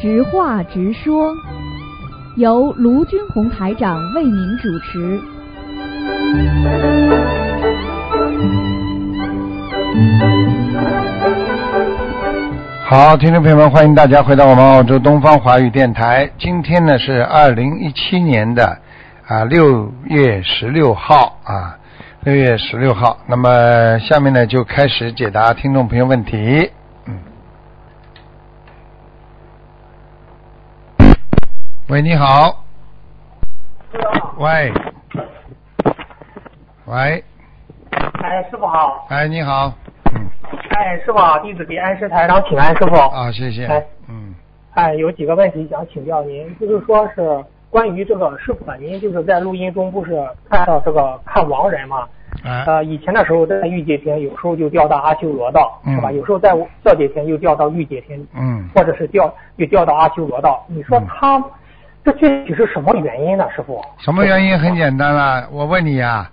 直话直说，由卢军红台长为您主持。好，听众朋友们，欢迎大家回到我们澳洲东方华语电台。今天呢是二零一七年的啊六月十六号啊，六月十六号。那么下面呢就开始解答听众朋友问题。嗯。喂，你好。喂。喂，哎，师傅好。哎，你好。嗯。哎，师傅好，弟子给安师台长请安，师傅。啊，谢谢。哎，嗯，哎，有几个问题想请教您，就是说是关于这个师傅，您就是在录音中不是看到这个看亡人嘛？哎，呃，以前的时候在御界天，有时候就掉到阿修罗道，嗯是吧？有时候在色界天又掉到御界天，嗯，或者是掉又掉到阿修罗道。你说嗯他这具体是什么原因呢，师傅？什么原因？很简单啦，我问你呀、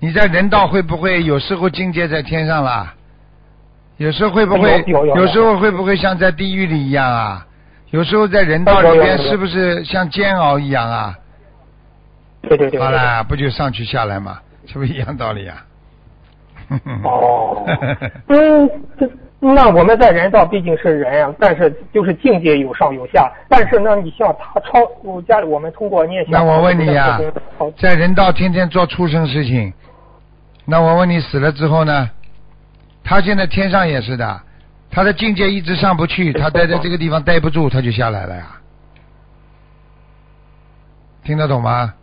你在人道会不会有时候境界在天上啦？有时候会不会有时候会不会像在地狱里一样啊？有时候在人道里有有有边是不是像煎熬一样啊？对对对。对好啦，不就上去下来嘛，是不是一样道理啊？哦，嗯，这那我们在人道毕竟是人啊，但是就是境界有上有下。但是呢，你像他超，我家里我们通过念想，那我问你呀、超在人道天天做畜生事情，那我问你死了之后呢？他现在天上也是的，他的境界一直上不去，他待在这个地方待不住，他就下来了呀。听得懂吗？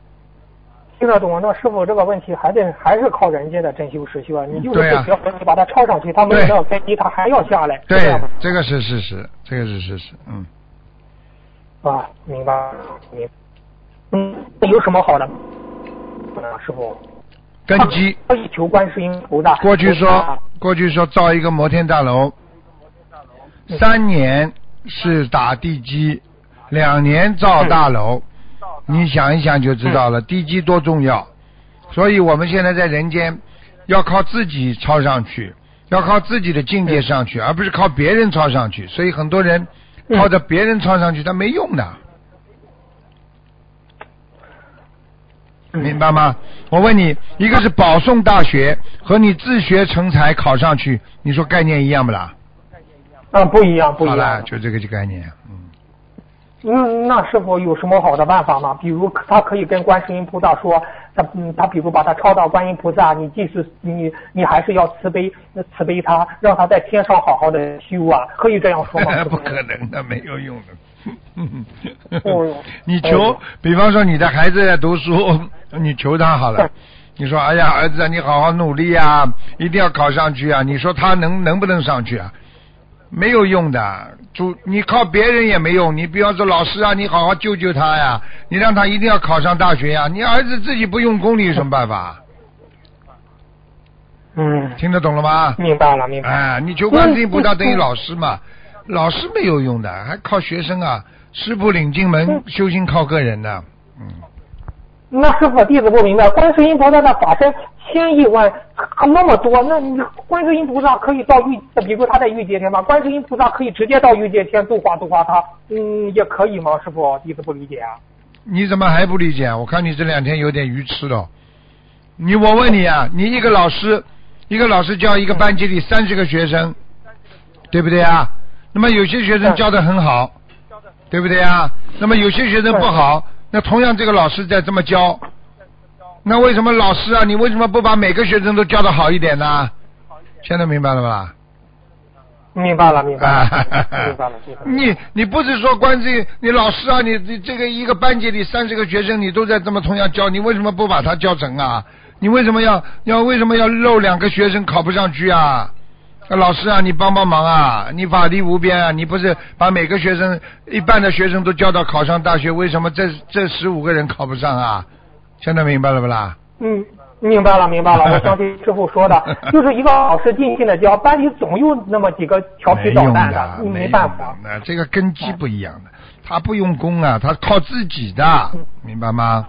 听得懂？那师傅这个问题还得还是靠人家的真修实修啊。你就是学佛，你把它抄上去，他没有对那个根基，他还要下来。对，这个是事实，这个是事实，嗯。啊，明白明白。嗯，那有什么好的？啊，师傅。根基，求观世音菩萨。过去说啊，过去说造一个摩天大楼，三年是打地基，两年造大楼，你想一想就知道了，地基多重要。所以我们现在在人间要靠自己抄上去，要靠自己的境界上去，而不是靠别人抄上去。所以很多人靠着别人抄上去，他没用的。明白吗？我问你，一个是保送大学和你自学成才考上去，你说概念一样不啦？啊，不一样，不一样好了，样。就这个概念，嗯，嗯，那师傅有什么好的办法吗？比如他可以跟观世音菩萨说，他嗯，他比如把他抄到观音菩萨，你即使你你还是要慈悲慈悲他，让他在天上好好的修啊，可以这样说吗？师 不可能的，没有用的。哦 你求，比方说你的孩子在读书，你求他好了。你说，哎呀，儿子啊，你好好努力啊，一定要考上去啊！你说他能能不能上去啊？没有用的，主你靠别人也没用。你比方说老师啊，你好好救救他呀，你让他一定要考上大学呀。你儿子自己不用功，你有什么办法？嗯，听得懂了吗？明白了，明白了。哎，你求观世音菩萨等于老师嘛，老师没有用的，还靠学生啊。师傅领进门嗯，修行靠个人的。嗯，那师傅弟子不明白，观世音菩萨的法身千亿万那么多，那你观世音菩萨可以到玉，比如他在御界天嘛，观世音菩萨可以直接到御界天度化度化他，嗯，也可以吗？师傅，弟子不理解啊。你怎么还不理解啊？我看你这两天有点愚痴了。你我问你啊，你一个老师，一个老师教一个班级里三十个学生，对不对啊？那么有些学生教的很好，对不对啊？那么有些学生不好，那同样这个老师在这么教，那为什么老师啊，你为什么不把每个学生都教的好一点呢？现在明白了吧？明白了，明白了，啊 明白了，明白了。你你不是说关这你老师啊，你你这个一个班级里三十个学生，你都在这么同样教，你为什么不把他教成啊？你为什么要要为什么要漏两个学生考不上去啊？啊老师啊，你帮帮忙啊！你法力无边啊！你不是把每个学生一半的学生都教到考上大学，为什么这这十五个人考不上啊？现在明白了不啦？嗯，明白了，明白了。我相信师傅说的，就是一个老师尽心的教，班里总有那么几个调皮捣蛋的，你没办法。那这个根基不一样的，他不用功啊，他靠自己的，明白吗？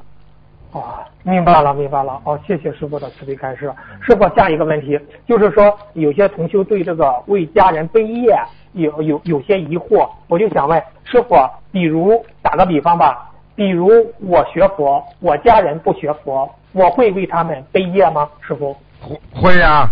哦，明白了，明白了。哦，谢谢师傅的慈悲开示。师傅，下一个问题就是说，有些同修对这个为家人背业有有有些疑惑，我就想问师傅，比如打个比方吧，比如我学佛，我家人不学佛，我会为他们背业吗？师傅？会会呀、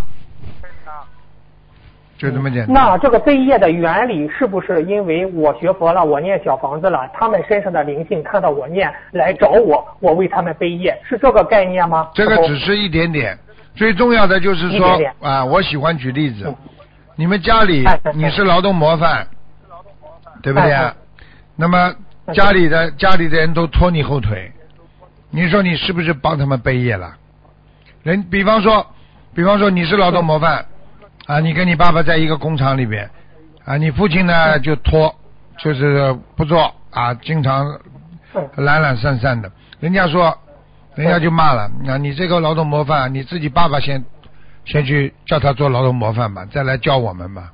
就这么简单。那这个背业的原理是不是因为我学佛了，我念小房子了，他们身上的灵性看到我念来找我，我为他们背业，是这个概念吗？这个只是一点点，最重要的就是说啊，我喜欢举例子。嗯，你们家里你是劳动模范，对不对啊？那么家里的家里的人都拖你后腿，你说你是不是帮他们背业了？人比方说，比方说你是劳动模范啊，你跟你爸爸在一个工厂里边啊，你父亲呢就拖，就是不做啊，经常嗯懒懒散散的，人家说，人家就骂了，那你这个劳动模范，你自己爸爸先先去叫他做劳动模范吧，再来教我们吧。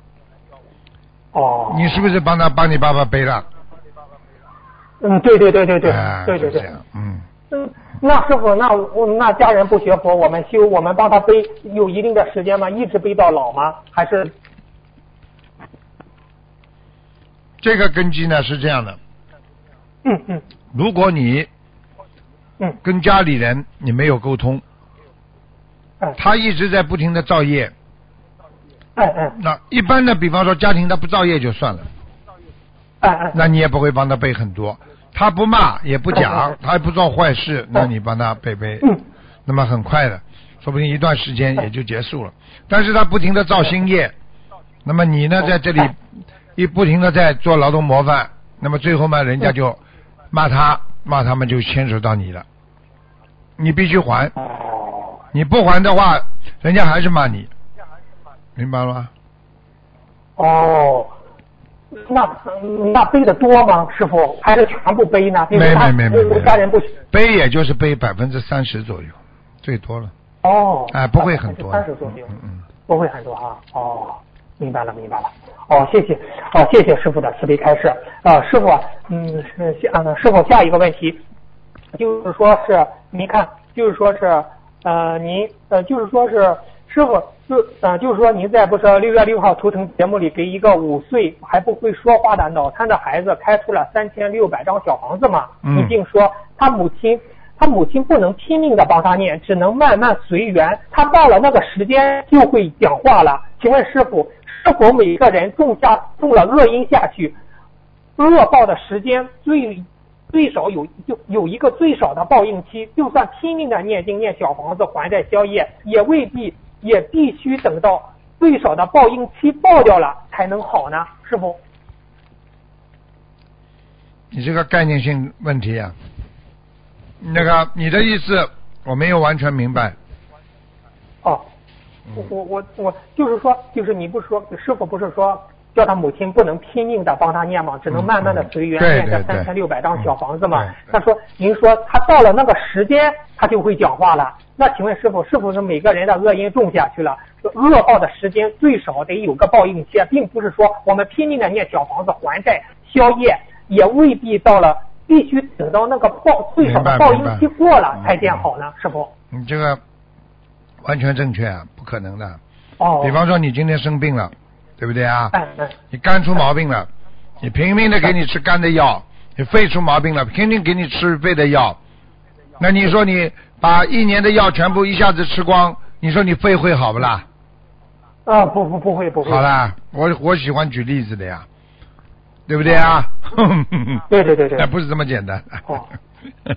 哦，你是不是帮他帮你爸爸背了？嗯，对对对对对啊对对对就这样。，嗯，嗯，那师傅，那我那家人不学佛，我们修，我们帮他背有一定的时间吗？一直背到老吗？还是这个根基呢是这样的，嗯嗯如果你嗯跟家里人你没有沟通，哎他一直在不停的造业，嗯嗯那一般的，比方说家庭他不造业就算了，哎哎，那你也不会帮他背很多。他不骂也不讲，他也不做坏事，那你帮他背背，嗯。那么很快的，说不定一段时间也就结束了。但是他不停的造新业，那么你呢在这里 一不停的在做劳动模范，那么最后嘛，人家就骂他，骂他们就牵扯到你了，你必须还，哦。你不还的话，人家还是骂你，明白了吗？哦，那那背的多吗？师傅还是全部背呢？没他没没没没家人不学背也就是背百分之三十左右，最多了，哦，哎，不会很多，三十左右。嗯嗯。不会很多啊。哦，明白了，明白了。哦，谢谢，哦，谢谢师傅的慈悲开示。啊，师傅，嗯，是下，嗯，师傅下一个问题，就是说是，您看，就是说是，呃，您，呃，就是说是，师傅，就，呃，就是说您在不是六月六号图腾节目里给一个五岁还不会说话的脑瘫的孩子开出了三千六百张小房子嘛？嗯你并说他母亲他母亲不能拼命的帮他念，只能慢慢随缘。他到了那个时间就会讲话了。请问师傅，是否每个人种下种了恶因下去，恶报的时间最最少有就有一个最少的报应期？就算拼命的念经念小房子还债消业，也未必也必须等到最少的报应期报掉了才能好呢？师傅？你这个概念性问题啊，那个你的意思我没有完全明白。哦，我我我我就是说，就是你不是说师傅不是说叫他母亲不能拼命的帮他念嘛？只能慢慢的随缘念这三千六百张小房子嘛他说，您说他到了那个时间，他就会讲话了。那请问师傅，是不是每个人的恶因种下去了，恶报的时间最少得有个报应期，并不是说我们拼命的念小房子还债消业，也未必到了必须等到那个报最少的报应期过了才见好呢？师傅？你这个完全正确啊，不可能的。哦，比方说你今天生病了，对不对啊？你肝出毛病了，你拼命的给你吃肝的药；你肺出毛病了，拼命给你吃肺的药。那你说你把一年的药全部一下子吃光，你说你肺会好不啦？啊，不不不会不会。好啦，我我喜欢举例子的呀，对不对啊？对对对对 那不是这么简单。哦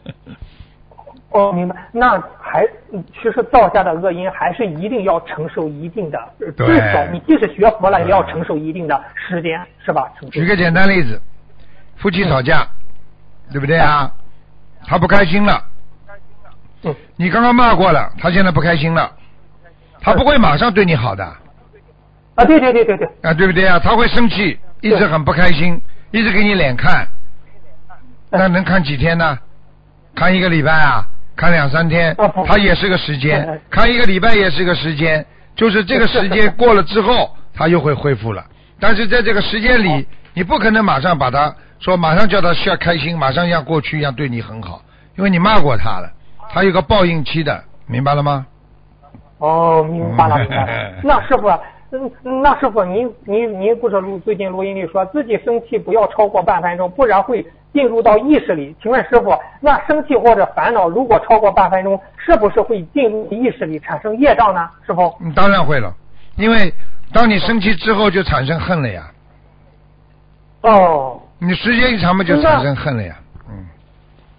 哦，明白。那还嗯其实造下的恶因还是一定要承受一定的，至少你即使学佛了，也要承受一定的时间，是吧？举个简单例子，夫妻吵架，对不对啊？他不开心了，嗯你刚刚骂过了，他现在不开心了，他不会马上对你好的啊，对对对对对，啊，对不对啊？他会生气，一直很不开心，一直给你脸看，那能看几天呢？看一个礼拜啊？看两三天他也是个时哎间哎；看一个礼拜也是个时间，就是这个时间过了之后，他又会恢复了。但是在这个时间里，你不可能马上把他说马上叫他笑开心，马上像过去一样对你很好，因为你骂过他了。他有个报应期的，明白了吗？哦，明白了，明白了。那师傅，嗯，那师傅，您您您不是录最近录音里说自己生气不要超过半分钟，不然会进入到意识里。请问师傅，那生气或者烦恼如果超过半分钟，是不是会进入意识里产生业障呢？师傅？嗯，当然会了，因为当你生气之后就产生恨了呀。哦。你时间一长嘛，就产生恨了呀。嗯。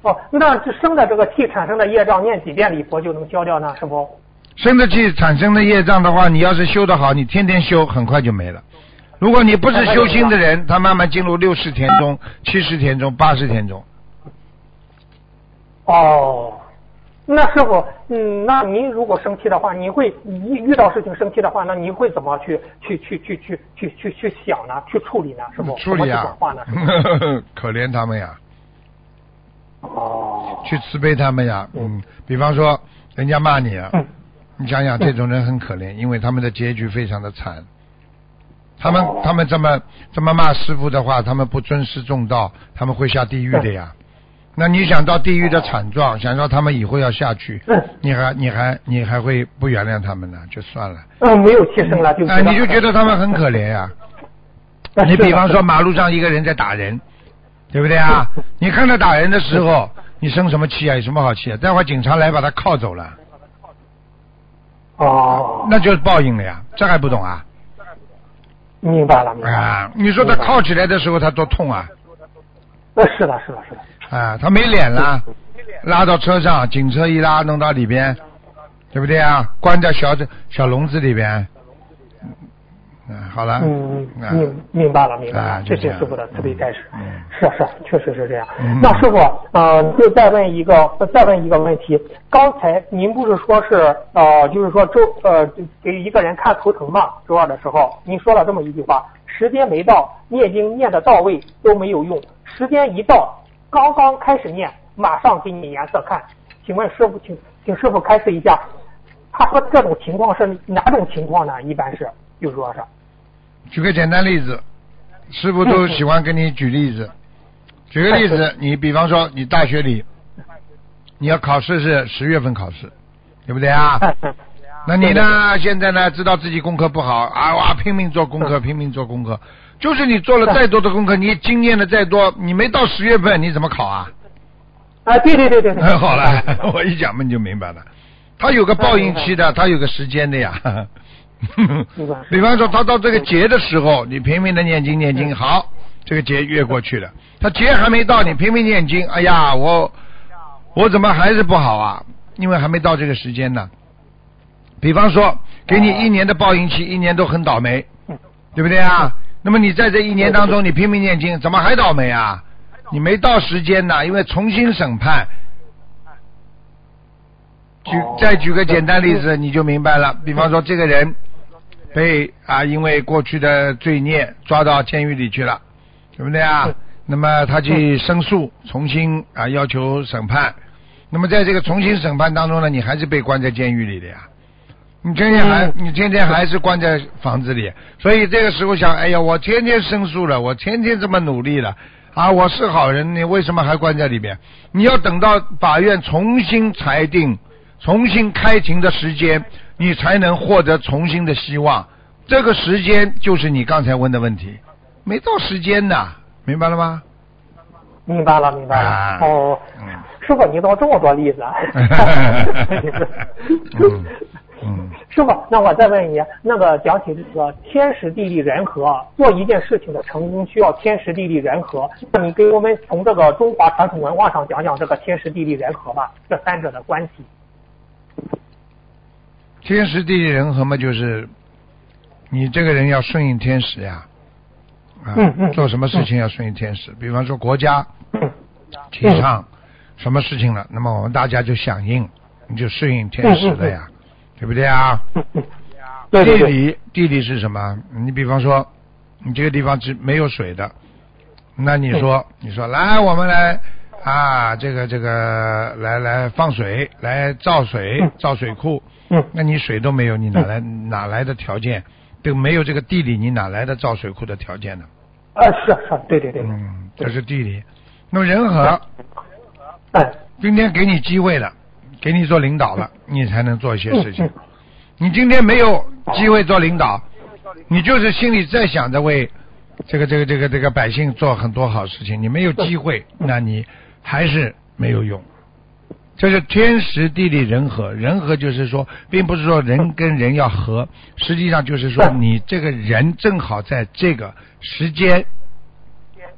哦，那这生的这个气产生的业障，念几遍礼佛就能消掉呢？师傅？生的气产生的业障的话，你要是修得好，你天天修，很快就没了。如果你不是修心的人，他慢慢进入六十天中、七十天中、八十天中。哦，那师傅，嗯，那您如果生气的话，你会一遇到事情生气的话，那您会怎么去去去去去去去去想呢？去处理呢？是不？处理啊？可怜他们呀。哦。去慈悲他们呀，嗯，比方说人家骂你啊。你想想，这种人很可怜，因为他们的结局非常的惨。他们他们这么这么骂师傅的话，他们不尊师重道，他们会下地狱的呀。那你想到地狱的惨状，想到他们以后要下去，你还你还你还会不原谅他们呢？就算了。嗯，没有气声了，就啊，你就觉得他们很可怜呀。你比方说马路上一个人在打人，对不对啊？你看他打人的时候，你生什么气啊？有什么好气啊？待会警察来把他铐走了。哦，那就是报应了呀，这还不懂啊？明白了，明白了。啊，你说他靠起来的时候他多痛啊？呃，是的，是的，是的。啊，他没脸了，拉到车上，警车一拉，弄到里边，对不对啊？关在小小笼子里边。好了，嗯，明明白了，明白了，谢谢师傅的慈悲开始。嗯，是是，确实是这样。那师傅，呃，就再问一个，再问一个问题。刚才您不是说是呃，就是说周呃给一个人看头疼嘛？周二的时候，您说了这么一句话：时间没到，念经念的到位都没有用；时间一到，刚刚开始念，马上给你颜色看。请问师傅，请请师傅开示一下。他说这种情况是哪种情况呢？一般是，就是说是。举个简单例子，师傅都喜欢给你举例子。举个例子，你比方说你大学里，你要考试是十月份考试，对不对啊？那你呢？现在呢？知道自己功课不好啊哇，拼命做功课，拼命做功课。就是你做了再多的功课，你经验的再多，你没到十月份，你怎么考啊？啊，对对对对对。好了，我一讲嘛你就明白了。他有个报应期的，他有个时间的呀。比方说，他到这个劫的时候，你拼命的念经念经，好，这个劫越过去了。他劫还没到，你拼命念经，哎呀，我我怎么还是不好啊？因为还没到这个时间呢。比方说，给你一年的报应期，一年都很倒霉，对不对啊？那么你在这一年当中，你拼命念经，怎么还倒霉啊？你没到时间呢，因为重新审判。举再举个简单例子，你就明白了。比方说，这个人。被啊，因为过去的罪孽抓到监狱里去了，对不对啊？那么他去申诉，重新啊要求审判。那么在这个重新审判当中呢，你还是被关在监狱里的呀。你天天还你天天还是关在房子里，所以这个时候想，哎呀，我天天申诉了，我天天这么努力了啊，我是好人，你为什么还关在里边？你要等到法院重新裁定、重新开庭的时间。你才能获得重新的希望，这个时间就是你刚才问的问题，没到时间呢，明白了吗？明白了，明白了。哦，师傅，你倒这么多例子。嗯，师傅，那我再问你，那个讲起这个天时地利人和，做一件事情的成功需要天时地利人和，那你给我们从这个中华传统文化上讲讲这个天时地利人和吧，这三者的关系。天时地利人和嘛，就是你这个人要顺应天时呀，啊，做什么事情要顺应天时。比方说国家提倡什么事情了，那么我们大家就响应，你就顺应天时了呀，对不对啊？地理地理是什么？你比方说你这个地方是没有水的，那你说你说来我们来啊，这个这个来来放水，来造水造水库。嗯，那你水都没有，你哪来哪来的条件？都没有这个地理，你哪来的造水库的条件呢？啊，是是，对对对。嗯，这是地理。那么人和，哎，今天给你机会了，给你做领导了，你才能做一些事情嗯。你今天没有机会做领导，你就是心里在想着为这个这个这个这个百姓做很多好事情，你没有机会，那你还是没有用。这是天时地利人和，人和就是说，并不是说人跟人要和，实际上就是说你这个人正好在这个时间，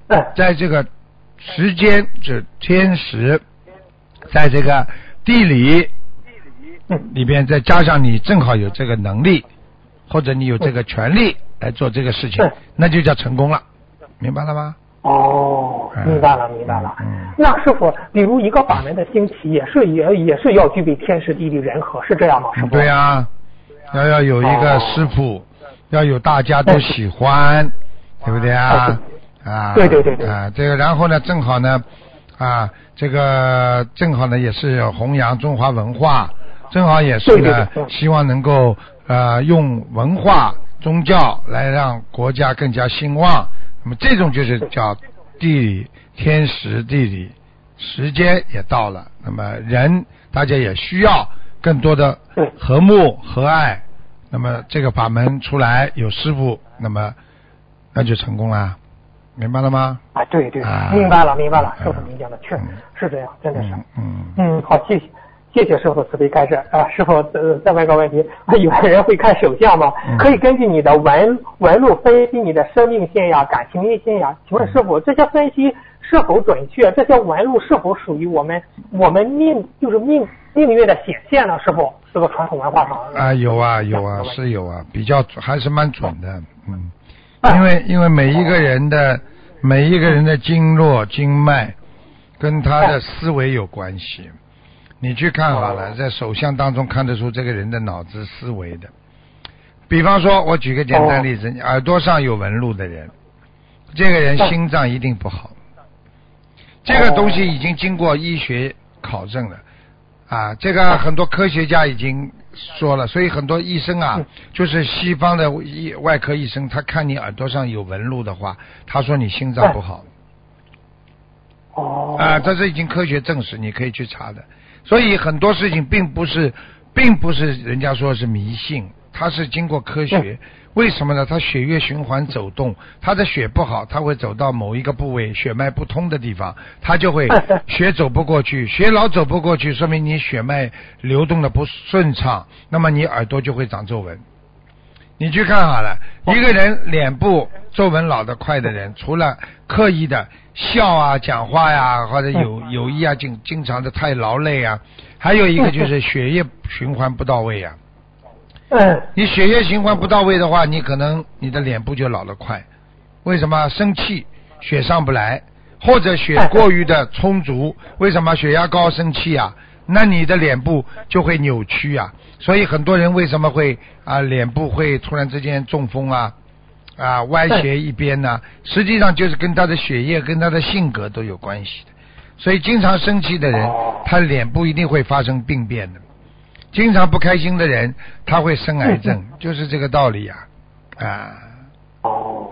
嗯在这个时间是天时，在这个地理嗯里边再加上你正好有这个能力，或者你有这个权利来做这个事情，那就叫成功了，明白了吗？哦，嗯明白了，明白了。嗯那师傅，比如一个法门的兴起，也是也也是要具备天时地利人和，是这样吗？师傅？对呀、要要有一个哦师傅，要有大家都喜欢，对不对啊？啊，对对对对啊，这个然后呢，正好呢，啊，这个正好呢也是弘扬中华文化，正好也是对对呢希望能够呃用文化宗教来让国家更加兴旺。那么这种就是叫地理天时地理，时间也到了，那么人大家也需要更多的和睦和爱。那么这个法门出来有师傅，那么那就成功了，明白了吗？啊，对对，啊明白了，明白了，嗯师傅您讲的确实是这样，真的是。嗯，好，谢谢，谢谢师傅慈悲开示啊。师傅，呃，再问个问题，啊有的人会看手相吗？嗯可以根据你的纹纹路分析你的生命线呀、感情运线呀。请问师傅，这些分析是否准确？这些纹路是否属于我们我们命就是命命运的显现呢？师傅，这个传统文化上啊，有啊有啊是有啊，比较还是蛮准的，嗯，啊因为因为每一个人的每一个人的经络经脉跟他的思维有关系。你去看好了，哦在手相当中看得出这个人的脑子思维的。比方说，我举个简单例子，你耳朵上有纹路的人，这个人哦心脏一定不好。这个东西已经经过医学考证了，啊，这个很多科学家已经说了，所以很多医生啊嗯，就是西方的医外科医生，他看你耳朵上有纹路的话，他说你心脏不好。哦啊，这是已经科学证实，你可以去查的。所以很多事情并不是，并不是人家说是迷信，它是经过科学。为什么呢？它血液循环走动，它的血不好，它会走到某一个部位血脉不通的地方，它就会 血走不过去，血老走不过去，说明你血脉流动的不顺畅，那么你耳朵就会长皱纹。你去看好了，一个人脸部皱纹老得快的人，除了刻意的笑啊、讲话呀、或者有 有意啊，经经常的太劳累啊，还有一个就是血液循环不到位啊。嗯你血液循环不到位的话，你可能你的脸部就老得快。为什么？生气血上不来，或者血过于的充足，为什么血压高生气啊？那你的脸部就会扭曲啊。所以很多人为什么会啊脸部会突然之间中风啊啊歪斜一边呢、实际上就是跟他的血液跟他的性格都有关系的。所以经常生气的人哦，他脸部一定会发生病变的。经常不开心的人，他会生癌症，就是这个道理呀、啊。哦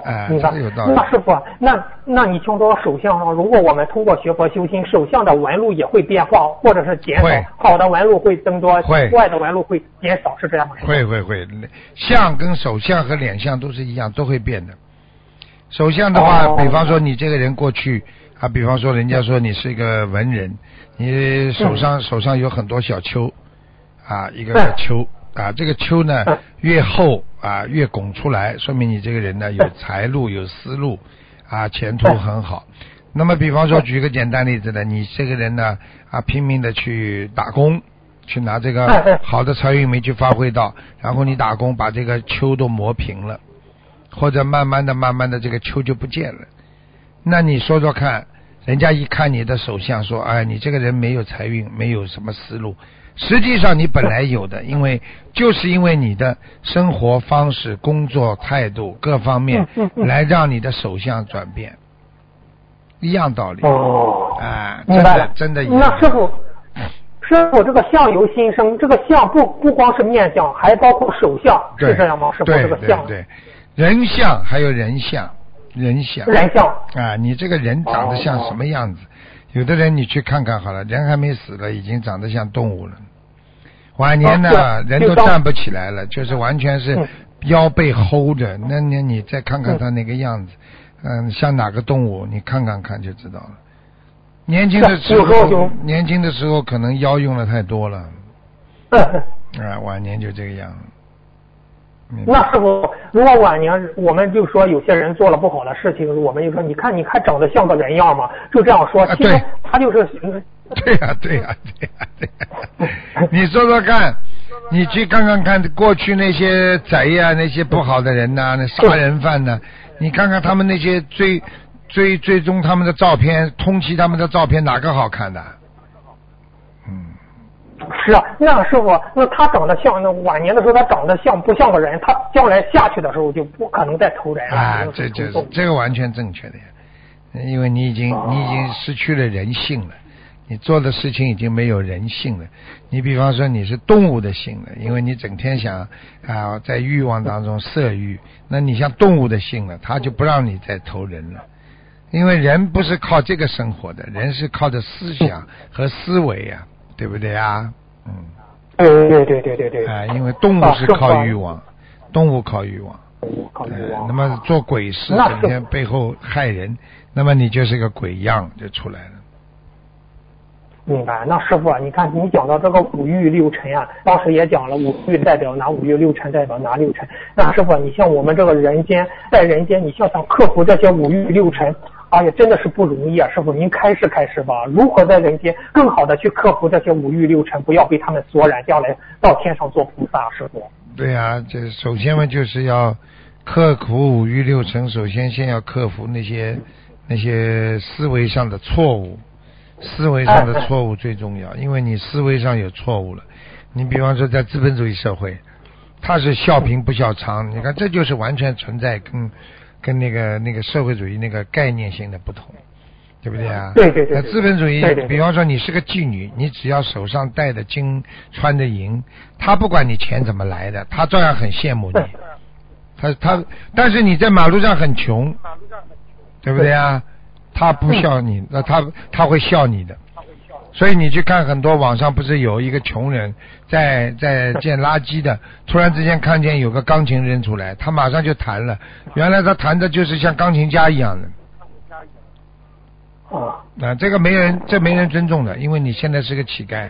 哎，明白这有道理。那师傅，那那你听说手相上，如果我们通过学佛修心，手相的纹路也会变化，或者是减少，好的纹路会增多，会坏的纹路会减少，是这样吗？会会会，相跟手相和脸相都是一样，都会变的。手相的话，哦比方说你这个人过去啊，比方说人家说你是一个文人，你手上、手上有很多小丘啊，一个个嗯丘啊，这个丘呢嗯越厚啊越拱出来，说明你这个人呢有财路有思路啊，前途很好。那么，比方说举一个简单例子呢，你这个人呢啊拼命的去打工，去拿这个好的财运没去发挥到，然后你打工把这个丘都磨平了，或者慢慢的、慢慢的这个丘就不见了。那你说说看，人家一看你的手相说，哎，你这个人没有财运，没有什么思路。实际上你本来有的，因为就是因为你的生活方式、工作态度各方面来让你的手相转变，一样道理。哦，啊，真的明白了。真的一样。那师傅，师傅这个相由心生，这个相不不光是面相，还包括手相，对是这样吗？师傅，对这个相对对，人相还有人相，人相人相。啊，你这个人长得像哦什么样子？有的人你去看看好了，人还没死了，已经长得像动物了。晚年呢，啊人都站不起来了，就是完全是嗯腰被齁着。那那你再看看他那个样子，嗯，像哪个动物？你看看看就知道了。年轻的时候年轻的时候可能腰用的太多了，嗯，啊，晚年就这个样。那是否，如果晚年我们就说有些人做了不好的事情，我们就说你看你看长得像个人样吗？就这样说，啊其实对他就是嗯对呀、对呀、对呀、对呀、你说说看，你去看看看过去那些贼呀、那些不好的人呐、那杀人犯呐、你看看他们那些追追追踪他们的照片，通缉他们的照片，哪个好看的？嗯，是啊，那师傅，那他长得像，那晚年的时候他长得像不像个人？他将来下去的时候就不可能再投人了。啊，这这这个完全正确的呀，因为你已经你已经失去了人性了，你做的事情已经没有人性了。你比方说你是动物的性了，因为你整天想啊在欲望当中色欲，那你像动物的性了，他就不让你再投人了。因为人不是靠这个生活的，人是靠着思想和思维呀、对不对啊？嗯，对对对对对对。啊，因为动物是靠欲望，动物靠欲望。靠欲呃望那么做鬼事，整天背后害人，那么你就是个鬼样就出来了。明白。那师傅啊，你看你讲到这个五欲六尘啊，当时也讲了五欲代表哪五欲，六尘代表哪六尘。那师傅啊，你像我们这个人间，在人间，你像想克服这些五欲六尘，哎呀，真的是不容易啊！师傅，您开示开示吧，如何在人间更好的去克服这些五欲六尘，不要被他们所染，将来到天上做菩萨？师傅。对呀、这首先嘛就是要克服五欲六尘，首先先要克服那些那些思维上的错误，思维上的错误最重要，因为你思维上有错误了。你比方说在资本主义社会，他是笑贫不笑娼，你看这就是完全存在跟跟那个那个社会主义那个概念性的不同，对不对啊？对对对那资本主义比方说你是个妓女，你只要手上戴的金，穿的银，他不管你钱怎么来的，他照样很羡慕你。他他，但是你在马路上很穷，对不对啊？他不笑你，那他他会笑你的。所以你去看很多网上不是有一个穷人在在 捡垃圾的，突然之间看见有个钢琴扔出来，他马上就弹了。原来他弹的就是像钢琴家一样的。哦。那，这个没人，这没人尊重的，因为你现在是个乞丐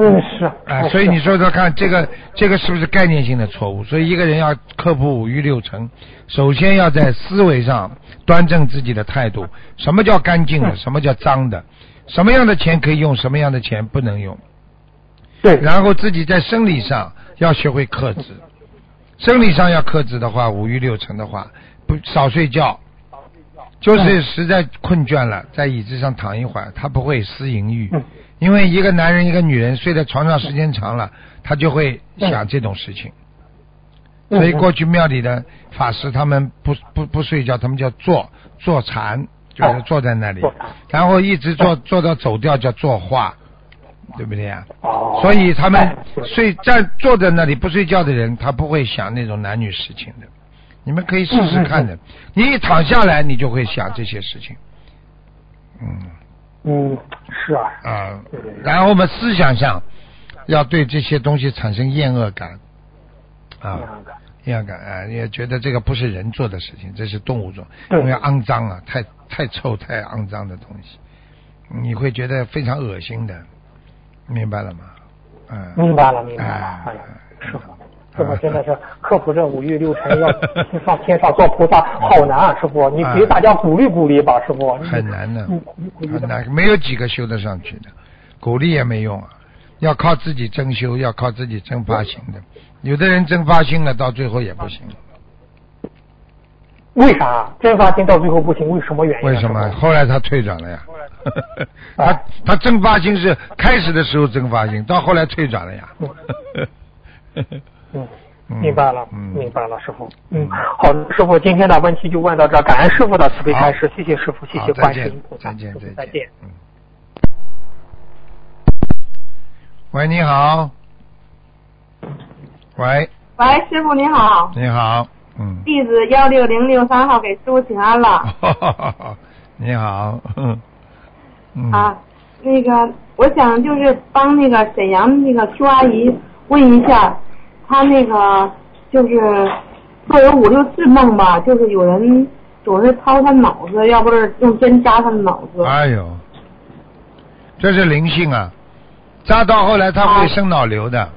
嗯是啊，是所以你说说看，这个这个是不是概念性的错误？所以一个人要克服五欲六尘，首先要在思维上端正自己的态度。什么叫干净的？什么叫脏的？什么样的钱可以用？什么样的钱不能用？对，然后自己在生理上要学会克制，生理上要克制的话，五欲六尘的话，不少睡觉，就是实在困倦了，在椅子上躺一会儿，他不会思淫欲嗯，因为一个男人一个女人睡在床上时间长了，他就会想这种事情。嗯所以过去庙里的法师他们不不不睡觉，他们叫坐坐禅，就是坐在那里，然后一直坐坐到走掉叫坐化，对不对呀？哦，所以他们哎睡站坐在那里不睡觉的人，他不会想那种男女事情的。你们可以试试看的。你一躺下来，你就会想这些事情。嗯嗯是啊，啊然后我们思想上要对这些东西产生厌恶感啊，厌恶感。啊，也觉得这个不是人做的事情，这是动物做，因为肮脏啊，太太臭太肮脏的东西，你会觉得非常恶心的，明白了吗？嗯，明白了明白了哎，哎呀，师傅。真的是克服这五欲六尘，要 上天上做菩萨，好难啊！师傅，你给大家鼓励鼓励吧，师傅。哎很难的很难，没有几个修得上去的，鼓励也没用啊，要靠自己真修，要靠自己真发心的。有的人真发心了，到最后也不行。为啥真发心到最后不行？为什么原因啊？为什么？后来他退转了呀？他他真发心是开始的时候真发心，到后来退转了呀。嗯，明白了，嗯明白了，师傅。嗯，好的，师傅，今天的问题就问到这，感恩师傅的慈悲开示，谢谢师傅，谢谢好再见观世音菩萨，再见师傅再再见。嗯。喂，你好。喂，喂，师傅你好，你好，嗯。弟子幺六零六三号给师傅请安了。你好，嗯，啊，那个我想就是帮那个沈阳那个邱阿姨问一下，她那个就是做有五六次梦吧，就是有人总是掏他脑子，要不是用针扎他的脑子。哎呦，这是灵性啊，扎到后来他会生脑瘤的，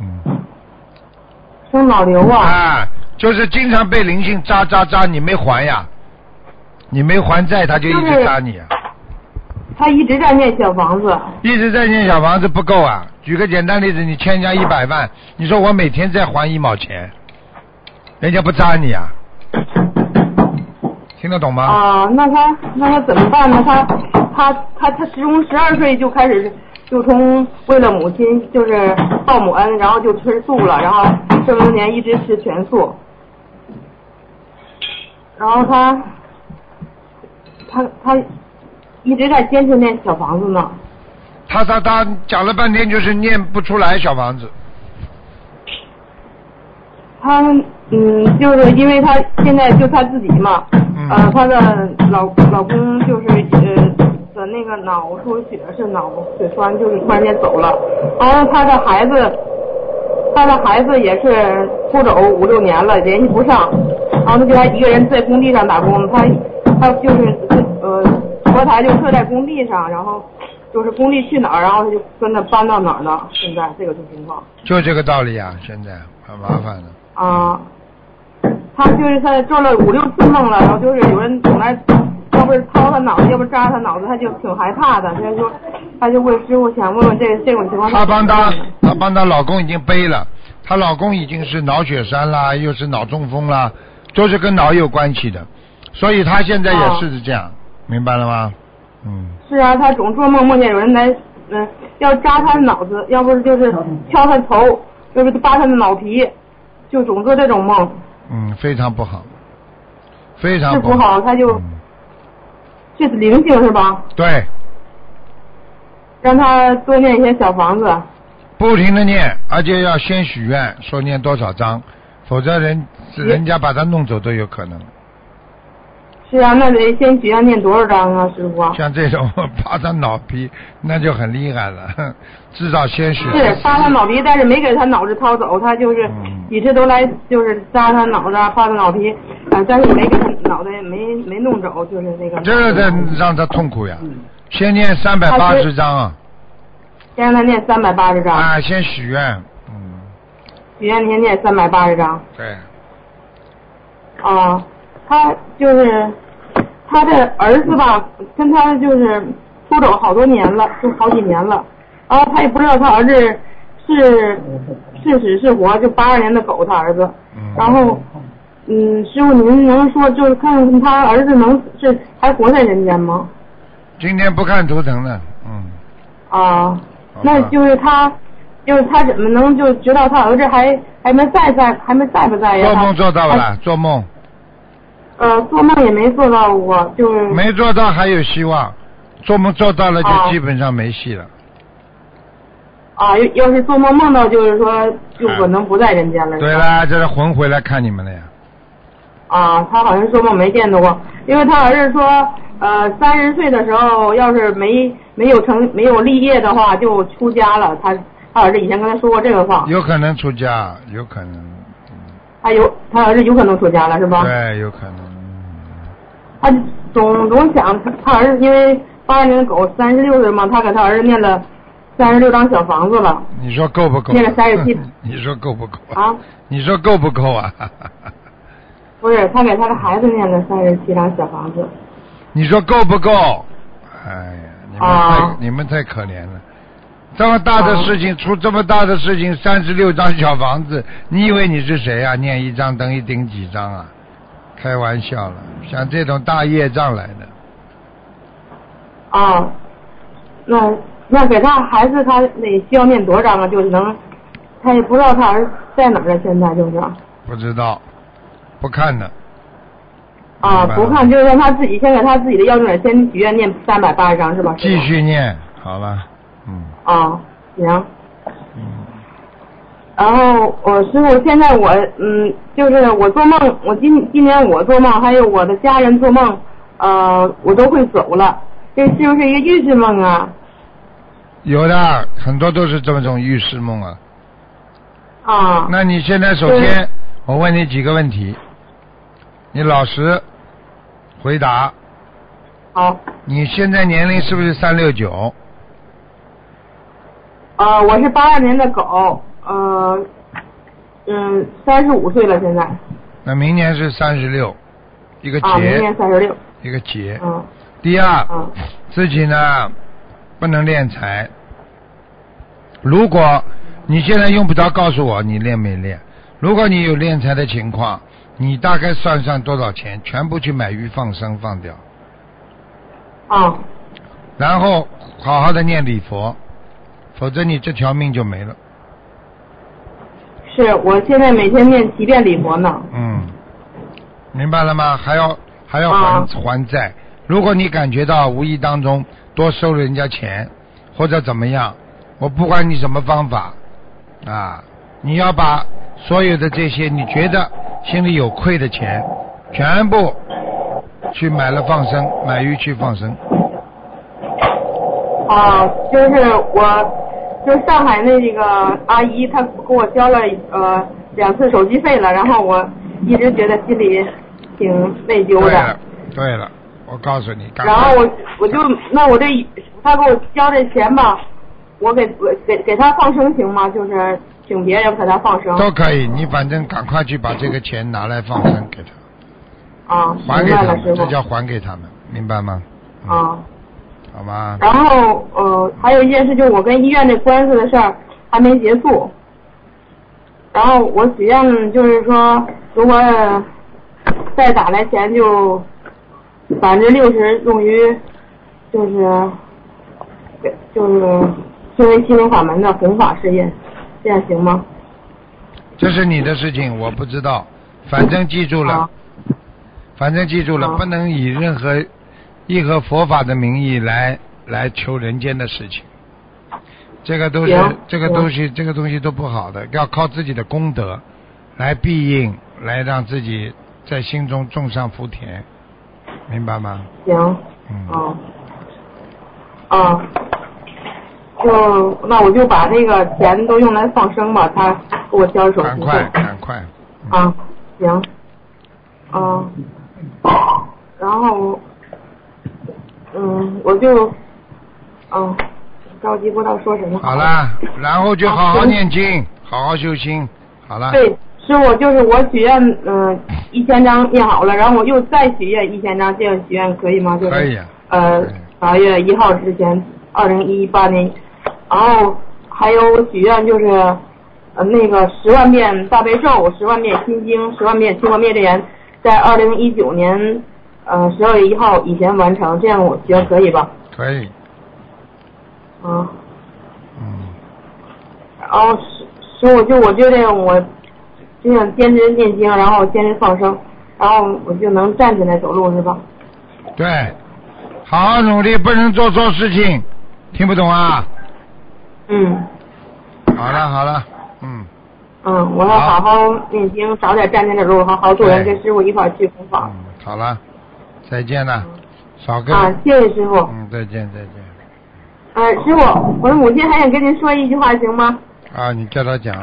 嗯，生脑瘤啊！啊，就是经常被灵性扎扎扎，你没还呀，你没还债，他就一直扎你啊。她一直在念小房子。一直在念小房子不够啊！举个简单例子，你欠人家一百万，你说我每天再还一毛钱，人家不扎你啊？听得懂吗？啊，那他那他怎么办呢？他他他他从十二岁就开始就从为了母亲就是报母恩，然后就吃素了，然后这么多年一直吃全素，然后他他他一直在坚持念小房子呢。他他他讲了半天就是念不出来小房子，他嗯，就是因为他现在就他自己嘛，嗯。呃，他的老老公就是呃的那个脑出血是脑血栓，就是突然间走了，然后他的孩子，他的孩子也是出走五六年了，联系不上，然后他就他一个人在工地上打工，他他就是呃佛台就设在工地上，然后就是工地去哪儿，然后他就跟着搬到哪儿呢？现在这个种情况。就这个道理啊！现在很麻烦的。啊，他就是他做了五六次梦了，然后就是有人总来，要不是掏他脑子，要不扎他脑子，他就挺害怕的。他就说，他就问师傅想问问这这种情况。他帮她，她帮他老公已经背了，她老公已经是脑血栓啦，又是脑中风啦，都是跟脑有关系的，所以她现在也是这样，明白了吗？嗯，是啊，他总做梦梦见有人来，嗯、要扎他的脑子，要不是就是敲他头，要不就扒他的脑皮，就总做这种梦。嗯，非常不好，非常是不好他就嗯这是灵性是吧？对，让他多念一些小房子。不停的念，而且要先许愿，说念多少章，否则人人家把他弄走都有可能。是啊，那得先许愿念多少章啊，师傅？像这种 扒他脑皮，那就很厉害了，至少先许。是扒他脑皮，但是没给他脑子掏走，他就是嗯几次都来就是扎他脑子啊，扒他脑皮，啊，但是没给他脑袋没没弄走，就是那个。这个得让他痛苦呀。先念三百八十章啊，先让他念三百八十章，啊，先许愿，嗯，许愿先念三百八十章。对，啊，他就是他的儿子吧，跟他就是出走好多年了，就好几年了。然后他也不知道他儿子是是死是活，就八二年的狗，他儿子。嗯。然后，嗯，师傅您能说就是看看他儿子能是还活在人间吗？今天不看图腾了，嗯，啊，那就是他，就是他怎么能就知道他儿子还还没在在还没在不在呀？做梦做到了，做梦呃，做梦也没做到过，就是没做到还有希望，做梦做到了就啊基本上没戏了。啊，要要是做梦梦到，就是说就可能不在人间了。对啦，这是魂回来看你们了呀。啊，他好像做梦没见到过，因为他儿子说，呃，三十岁的时候要是没没有成没有立业的话，就出家了。他他儿子以前跟他说过这个话，有可能出家，有可能，他有他儿子有可能出家了，是吧？对，有可能。他总总想他他儿子，因为八二年的狗三十六岁嘛，他给他儿子念了三十六张小房子了你说够不够？念了三十七 你说够不够？啊。你说够不够啊？不是，他给他的孩子念了三十七张小房子。你说够不够？哎呀，你们太、啊你们太可怜了。这么大的事情，出这么大的事情，三十六张小房子，你以为你是谁啊？念一张等于顶几张啊？开玩笑了，像这种大业障来的，啊，那那给他孩子他得需要念多少章啊？就是能，他也不知道他儿子在哪儿了，现在就是不知道，不看的。啊，不看就是让他自己先给他自己的要经者先许愿念三百八十章是吧？继续念，好了，嗯啊，行。嗯，然后我师傅，现在我嗯，就是我做梦，我今今年我做梦，还有我的家人做梦，呃，我都会走了，这是不是一个预示梦啊？有的很多都是这种预示梦啊。啊，那你现在首先，我问你几个问题，你老实回答。好，你现在年龄是不是三六九？呃，我是八二年的狗，呃，嗯，三十五岁了现在，那明年是三十六，一个啊，明，年三十六，一个节。嗯第二，嗯自己呢不能练财。如果你现在用不着告诉我你练没练，如果你有练财的情况，你大概算算多少钱，全部去买鱼放生放掉，啊，然后好好的念礼佛，否则你这条命就没了。是我现在每天念七遍礼佛呢，嗯，明白了吗？还要还要还、啊还债。如果你感觉到无意当中多收了人家钱，或者怎么样，我不管你什么方法啊，你要把所有的这些你觉得心里有愧的钱，全部去买了放生，买鱼去放生。啊，就是我，就是上海那个阿姨，她给我交了呃两次手机费了，然后我一直觉得心里挺内疚的对了。，对了，我告诉你，然后我我就那我这她给我交这钱吧，我给我给给她放生行吗？就是请别人给她放生都可以，你反正赶快去把这个钱拿来放生给她。啊，还给他们，这叫还给他们，明白吗？嗯，啊。好吗？然后呃，还有一件事，就是我跟医院这官司的事儿还没结束。然后我许愿就是说，如果再打来钱，就百分之六十用于就是给就是作为心灵法门的弘法事业，这样行吗？这是你的事情，我不知道。反正记住了，啊反正记住了，不能以任何任何佛法的名义来来求人间的事情。这个都是这个东西，这个东西都不好的，要靠自己的功德来庇应，来让自己在心中种上福田，明白吗？行，嗯，啊，啊，就那我就把那个钱都用来放生吧，他给我交手。赶快赶快，嗯。啊，行，啊，然后，嗯，我就，嗯，着急不知道说什么。好了，然后就好好念经，好好修心，好了。对，师傅，就是我许愿，嗯、一千张念好了，然后我又再许愿一千张，这样许愿可以吗？就是可以啊呃八月一号之前，二零一八年，然后还有我许愿就是，呃，那个十万遍大悲咒，十万遍心经，十万遍清光灭罪言，在二零一九年，呃，十二月一号以前完成，这样我觉得可以吧？可以，啊。嗯，然后师师傅，就我就这样我就想坚持念经，然后坚持放生，然后我就能站起来走路，是吧？对，好好努力，不能做错事情，听不懂啊？嗯好了好了，嗯，嗯，我要好好念经，早点站起来走路，好好做人，跟师傅一块儿去弘法。嗯，好了，再见了，少跟，啊，谢谢师傅。嗯，再见再见，呃，师傅，我的母亲还想跟您说一句话，行吗？啊，你叫他讲，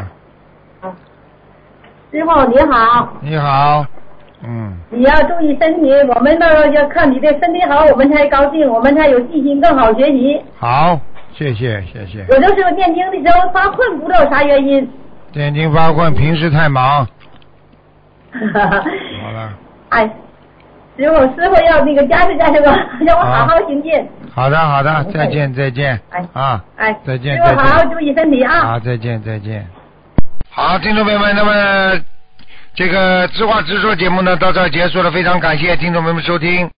师傅你好，你好，嗯，你要注意身体，我们呢要看你的身体好，我们才高兴，我们才有信心，更好学习。好，谢谢谢谢，有的时候念经的时候发困，不知道啥原因。念经发困，平时太忙，好了，哎，师傅，师傅要那个加持加持我，让我好好行进。好的好的，再见再见哎，啊，哎，再见师傅。好好注意身体啊。好，再见再见。好，听众朋友们，那么这个知话直说节目呢到这儿结束了，非常感谢听众朋友们收听。